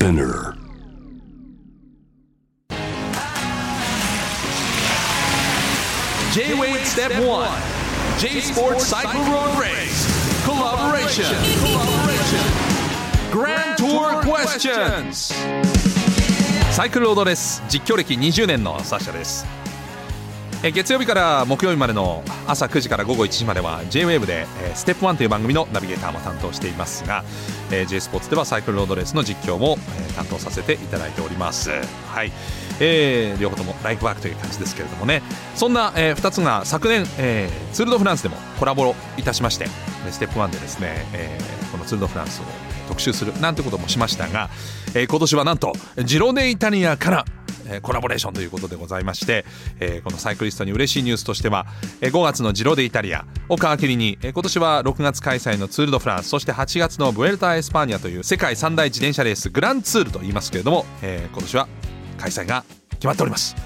Spinner J-Wave Step 1 J Sports Cycle Road Race Collaboration Collaboration Grand Tour Questions サイクルロードレース実況歴20年のサッシャですえ月曜日から木曜日までの朝9時から午後1時までは JWAVE で、えー、ステップ1という番組のナビゲーターも担当していますが、えー、J スポーツではサイクルロードレースの実況も、え、担当させていただいております。はい、えー、両方ともライフワークという感じですけれどもね。そんな、えー、2つが昨年、えー、ツール・ド・フランスでもコラボいたしましてステップ1でですね、えー、このツール・ド・フランスを特集するなんてこともしましたが、えー、今年はなんとジロデイタリアからえコラボレーションということでございまして、えこのサイクリストに嬉しいニュースとしては、え5月のジロデイタリアを皮切りに、え今年は6月開催のツール・ド・フランスそして8月のブエルタ・エスパーニャという世界三大自転車レースグランツールと言いますけれども、え今年は開催が決まっております。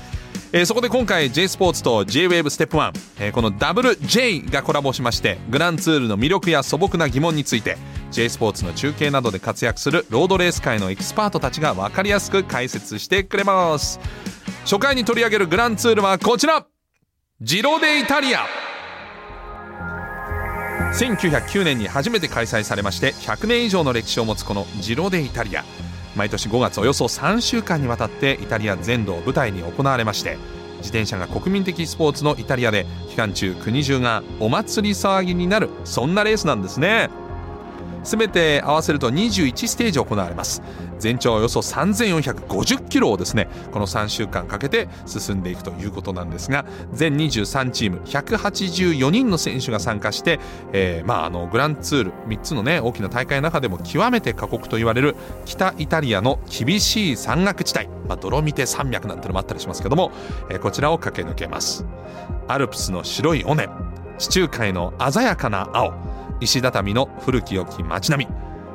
えー、そこで今回 J スポーツと J-WAVE ステップ1、えー、この WJ がコラボしましてグランツールの魅力や素朴な疑問について J スポーツの中継などで活躍するロードレース界のエキスパートたちが分かりやすく解説してくれます。初回に取り上げるグランツールはこちら。ジロデイタリア。1909年に初めて開催されまして100年以上の歴史を持つこのジロデイタリア。毎年5月およそ3週間にわたってイタリア全土を舞台に行われまして自転車が国民的スポーツのイタリアで期間中国中がお祭り騒ぎになるそんなレースなんですね。全て合わせると21ステージ行われます。全長およそ3450キロをですねこの3週間かけて進んでいくということなんですが全23チーム184人の選手が参加して、えー、まああのグランツール3つのね大きな大会の中でも極めて過酷と言われる北イタリアの厳しい山岳地帯、まあ、ドロミテ山脈なんてのもあったりしますけども、えー、こちらを駆け抜けます。アルプスの白い尾根地中海の鮮やかな青石畳の古き良き街並み。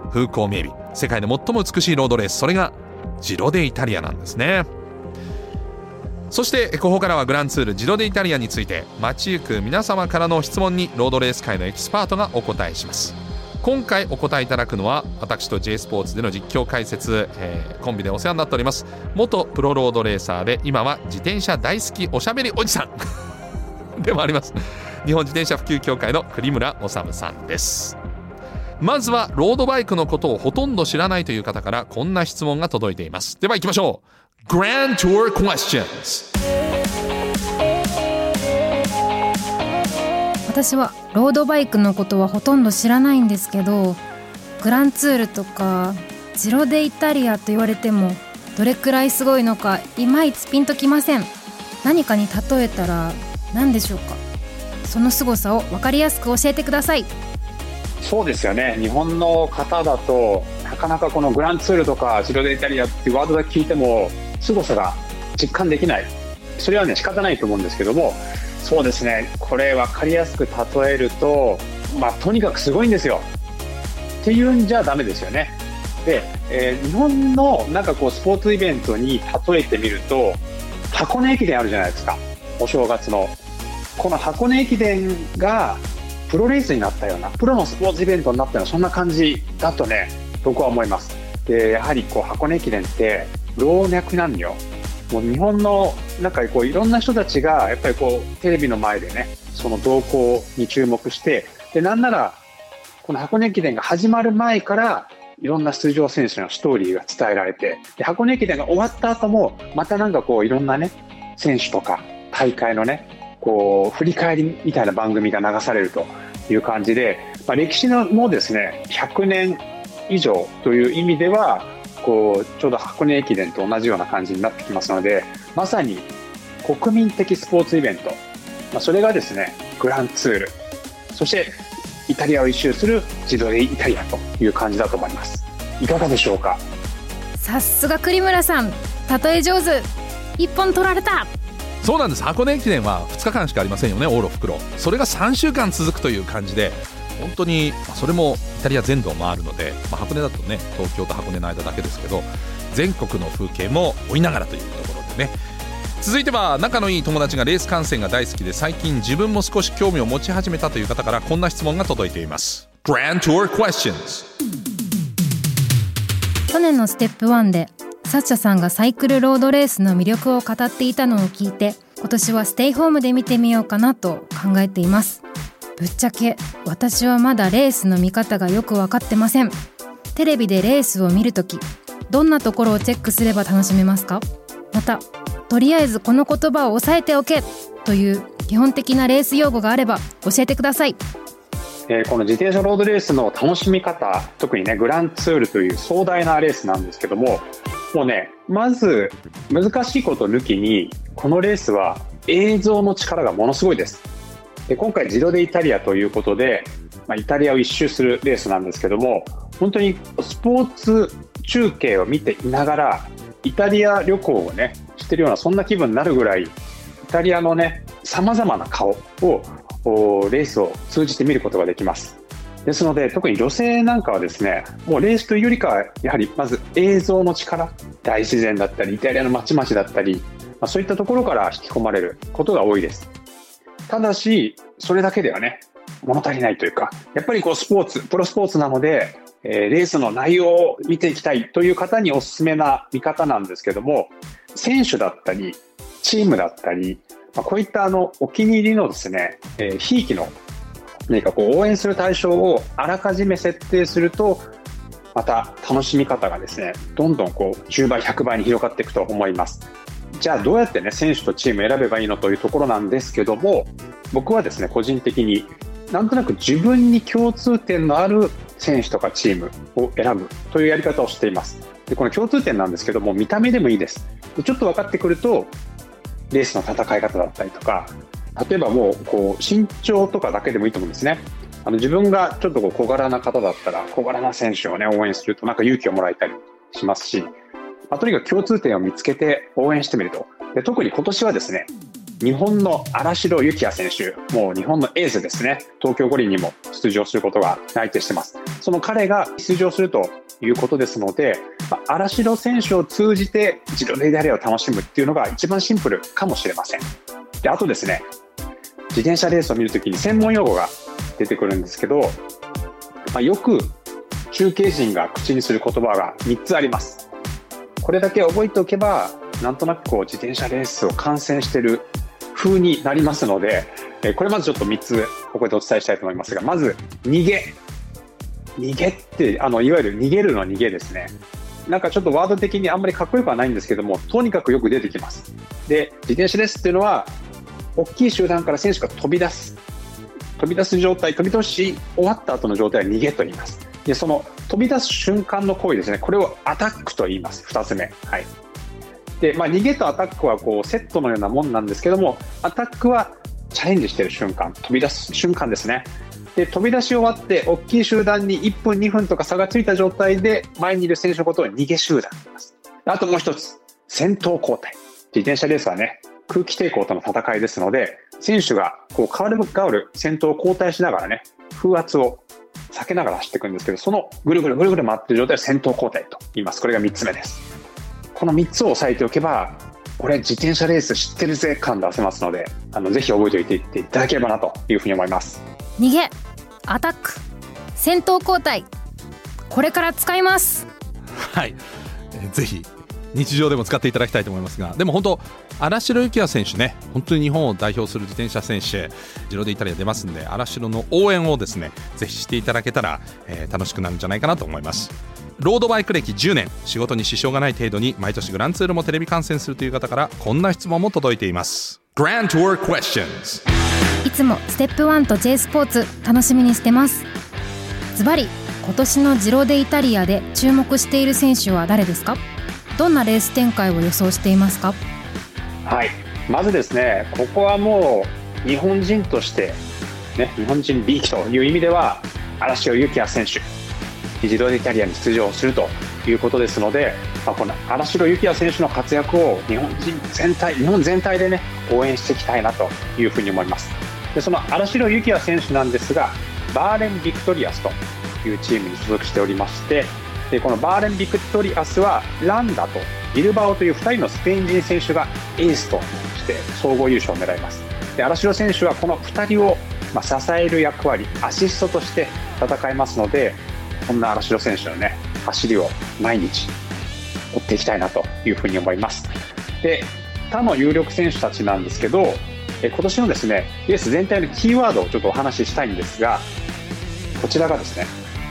風光明媚。世界で最も美しいロードレース。それがジロデイタリアなんですね。そしてここからはグランツールジロデイタリアについて街行く皆様からの質問にロードレース界のエキスパートがお答えします。今回お答えいただくのは私と J スポーツでの実況解説、えー、コンビでお世話になっております元プロロードレーサーで今は自転車大好きおしゃべりおじさん でもあります。日本自転車普及協会の栗村治さんです。まずはロードバイクのことをほとんど知らないという方からこんな質問が届いています。では行きましょう。Grand Tour Questions 私はロードバイクのことはほとんど知らないんですけどグランツールとかジロデイタリアと言われてもどれくらいすごいのかいまいちピンときません。何かに例えたら何でしょうか？その凄さを分かりやすく教えてください。そうですよね。日本の方だとなかなかこのグランツールとかジロデイタリアっていうワードだけ聞いても凄さが実感できない。それはね仕方ないと思うんですけどもそうですね。これ分かりやすく例えるとまあとにかくすごいんですよ。っていうんじゃダメですよね。で、えー、日本のなんかこうスポーツイベントに例えてみると箱根駅伝あるじゃないですか。お正月の。この箱根駅伝がプロレースになったようなプロのスポーツイベントになったようなそんな感じだとね僕は思います。でやはりこう箱根駅伝って老若男女もう日本の中こういろんな人たちがやっぱりこうテレビの前でねその動向に注目してでなんならこの箱根駅伝が始まる前からいろんな出場選手のストーリーが伝えられてで箱根駅伝が終わった後もまたなんかこういろんなね選手とか大会のねこう振り返りみたいな番組が流されるという感じで、まあ、歴史のもですね100年以上という意味ではこうちょうど箱根駅伝と同じような感じになってきますのでまさに国民的スポーツイベント、まあ、それがですねグランツール。そしてイタリアを一周する自動でイタリアという感じだと思います。いかがでしょうか？さすが栗村さん。例え上手。一本取られた。そうなんです。箱根駅伝は2日間しかありませんよね往路袋それが3週間続くという感じで本当にそれもイタリア全土を回るので、まあ、箱根だとね東京と箱根の間だけですけど全国の風景も追いながらというところでね。続いては仲のいい友達がレース観戦が大好きで最近自分も少し興味を持ち始めたという方からこんな質問が届いています。Grand Tour Questions 去年のステップ1でサッチャさんがサイクルロードレースの魅力を語っていたのを聞いて今年はステイホームで見てみようかなと考えています。ぶっちゃけ私はまだレースの見方がよく分かってません。テレビでレースを見るときどんなところをチェックすれば楽しめますか？またとりあえずこの言葉を押さえておけという基本的なレース用語があれば教えてください。えー、この自転車ロードレースの楽しみ方特にねグランツールという壮大なレースなんですけどももうねまず難しいこと抜きにこのレースは映像の力がものすごいです。で今回ジロデイタリアということで、まあ、イタリアを一周するレースなんですけども本当にスポーツ中継を見ていながらイタリア旅行をねしてるようなそんな気分になるぐらいイタリアのねさまざまな顔をレースを通じて見ることができます。ですので特に女性なんかはですねもうレースというよりかはやはりまず映像の力大自然だったりイタリアの街々だったり、まあ、そういったところから引き込まれることが多いです。ただしそれだけではね物足りないというかやっぱりこうスポーツプロスポーツなので、えー、レースの内容を見ていきたいという方におすすめな見方なんですけども選手だったりチームだったりまあ、こういったあのお気に入りのですね、えー、ひいきの何かこう応援する対象をあらかじめ設定するとまた楽しみ方がですねどんどんこう10倍100倍に広がっていくと思います。じゃあどうやってね選手とチーム選べばいいのというところなんですけども僕はですね個人的になんとなく自分に共通点のある選手とかチームを選ぶというやり方をしています。でこの共通点なんですけども見た目でもいいです。でちょっと分かってくるとレースの戦い方だったりとか例えばもうこう身長とかだけでもいいと思うんですねあの自分がちょっとこう小柄な方だったら小柄な選手をね応援するとなんか勇気をもらえたりしますし、まあ、とにかく共通点を見つけて応援してみるとで特に今年はですね日本の荒城幸也選手、もう日本のエースですね、東京五輪にも出場することが内定してます。その彼が出場するということですので、まあ、荒城選手を通じてジロデイダリアを楽しむっていうのが一番シンプルかもしれません。であとですね、自転車レースを見るときに専門用語が出てくるんですけど、まあ、よく中継陣が口にする言葉が3つあります。これだけ覚えておけば、なんとなくこう自転車レースを観戦してる風になりますので、これまずちょっと3つここでお伝えしたいと思いますがまず逃げ。逃げってあのいわゆる逃げるの逃げですね。なんかちょっとワード的にあんまりかっこよくはないんですけどもとにかくよく出てきます。で自転車レースっていうのは大きい集団から選手が飛び出す。飛び出す状態飛び出し終わった後の状態は逃げと言います。でその飛び出す瞬間の行為ですね。これをアタックと言います。2つ目。はい。で、まあ、逃げとアタックはこうセットのようなもんなんですけども、アタックはチャレンジしている瞬間、飛び出す瞬間ですね。で、飛び出し終わって、大きい集団に1分、2分とか差がついた状態で、前にいる選手のことを逃げ集団と言います。あともう一つ、先頭交代。自転車レースはね、空気抵抗との戦いですので、選手がこう変わる変わる先頭を交代しながらね、風圧を避けながら走っていくんですけど、そのぐるぐるぐるぐる回ってる状態を先頭交代と言います。これが3つ目です。この3つを押さえておけば俺自転車レース知ってるぜ感出せますのであのぜひ覚えておいていっていただければなというふうに思います逃げアタック戦闘交代これから使いますはい、えー、ぜひ日常でも使っていただきたいと思いますがでも本当荒城幸也選手ね本当に日本を代表する自転車選手ジロデイタリア出ますんで荒城の応援をですねぜひしていただけたら、えー、楽しくなるんじゃないかなと思います。ロードバイク歴10年仕事に支障がない程度に毎年グランツールもテレビ観戦するという方からこんな質問も届いています。グラントゥー Questions いつもステップ1と J スポーツ楽しみにしてます。ズバリ今年のジロデイタリアで注目している選手は誰ですか？どんなレース展開を予想していますか？はい。まずですねここはもう日本人としてね日本人 B 期という意味では嵐尾幸也選手自動でイタリアに出場するということですので、まあ、この荒城幸也選手の活躍を日本人全体日本全体でね応援していきたいなというふうに思います。でその新城幸也選手なんですがバーレーン・ビクトリアスというチームに所属しておりましてでこのバーレーン・ビクトリアスはランダとビルバオという2人のスペイン人選手がエースとして総合優勝を狙います。で新城選手はこの2人をま支える役割アシストとして戦いますのでそんな新城選手のね走りを毎日追っていきたいなというふうに思います。で他の有力選手たちなんですけど今年のですねレース全体のキーワードをちょっとお話ししたいんですがこちらがですね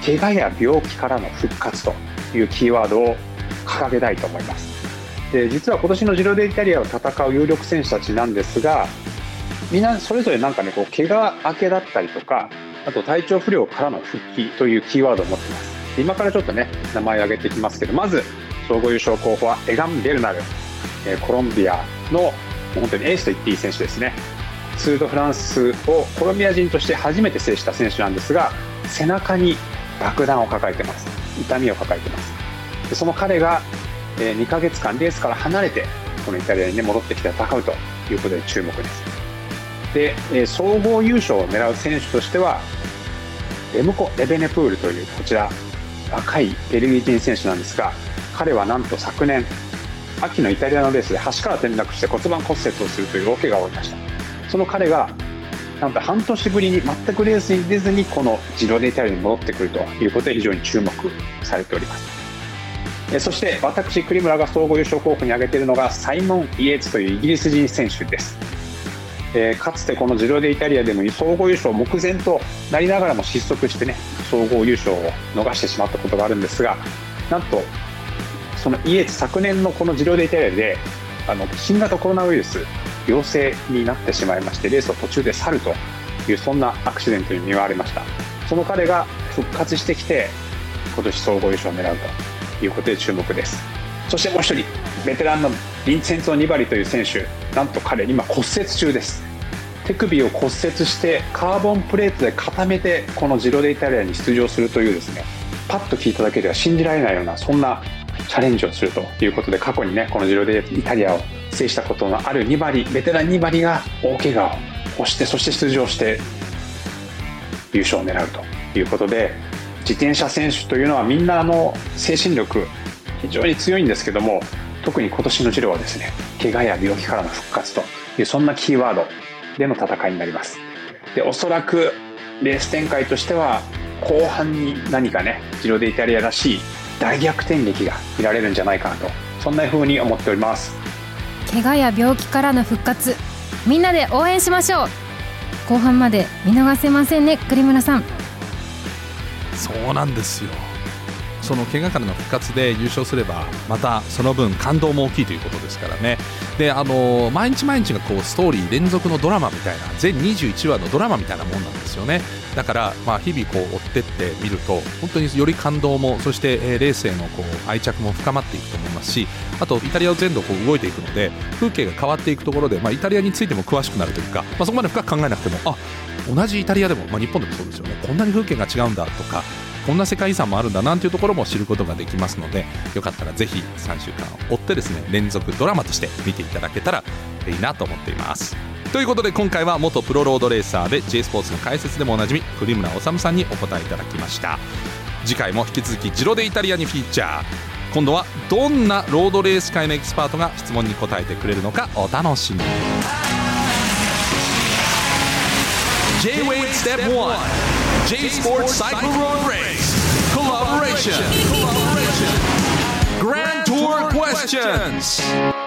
怪我や病気からの復活というキーワードを掲げたいと思います。で実は今年のジロデイタリアを戦う有力選手たちなんですがみんなそれぞれなんかねこう怪我明けだったりとかあと体調不良からの復帰というキーワードを持っています。今からちょっとね名前を挙げていきますけどまず総合優勝候補はエガン・ベルナル。コロンビアの本当にエースと言っていい選手ですね。ツー・ド・フランスをコロンビア人として初めて制した選手なんですが背中に爆弾を抱えてます。痛みを抱えてます。でその彼がえ2ヶ月間レースから離れてこのイタリアに、ね、戻ってきて戦うということで注目です。でえ総合優勝を狙う選手としてはレムコ・レベネプールというこちら若いベルギー人選手なんですが彼はなんと昨年秋のイタリアのレースで橋から転落して骨盤骨折をするという大怪我を負いました。その彼がなんと半年ぶりに全くレースに出ずにこのジロデイタリアに戻ってくるということで非常に注目されております。そして私栗村が総合優勝候補に挙げているのがサイモン・イエーツというイギリス人選手です、え、かつてこのジロデイタリアでも総合優勝目前となりながらも失速してね総合優勝を逃してしまったことがあるんですがなんとそのイエーツ昨年のこのジロデイタリアであの新型コロナウイルス陽性になってしまいましてレースを途中で去るというそんなアクシデントに見舞われました。その彼が復活してきて今年総合優勝を狙うということで注目です。そしてもう一人ベテランのヴィンセンツォ・ニバリという選手なんと彼今骨折中です。手首を骨折してカーボンプレートで固めてこのジロデイタリアに出場するというですねパッと聞いただけでは信じられないようなそんなチャレンジをするということで過去にねこのジロデイタリアを制したことのある2馬ベテラン2馬が大怪我をしてそして出場して優勝を狙うということで自転車選手というのはみんなあの精神力非常に強いんですけども特に今年のジローはですね怪我や病気からの復活というそんなキーワードでの戦いになります。でおそらくレース展開としては後半に何かねジロデイタリアらしい大逆転劇が見られるんじゃないかなとそんな風に思っております。怪我や病気からの復活。みんなで応援しましょう。後半まで見逃せませんね栗村さん。そうなんですよ。その怪我からの復活で優勝すればまたその分感動も大きいということですからね。であの毎日毎日がこうストーリー連続のドラマみたいな全21話のドラマみたいなもんなんですよね。だからまあ日々こう追ってってみると本当により感動もそしてレースへのこう愛着も深まっていくと思いますしあとイタリアを全土こう動いていくので風景が変わっていくところで、まあ、イタリアについても詳しくなるというか、まあ、そこまで深く考えなくてもあ同じイタリアでも、まあ、日本でもそうですよね。こんなに風景が違うんだとかこんな世界遺産もあるんだなんていうところも知ることができますのでよかったらぜひ3週間追ってですね連続ドラマとして見ていただけたらいいなと思っています。ということで今回は元プロロードレーサーで J スポーツの解説でもおなじみ栗村修さんにお答えいただきました。次回も引き続きジロデイタリアにフィーチャー。今度はどんなロードレース界のエキスパートが質問に答えてくれるのかお楽しみに J-Wave Step 1 J Sports Cycle Road Race. Collaboration. Collaboration. Grand Tour questions.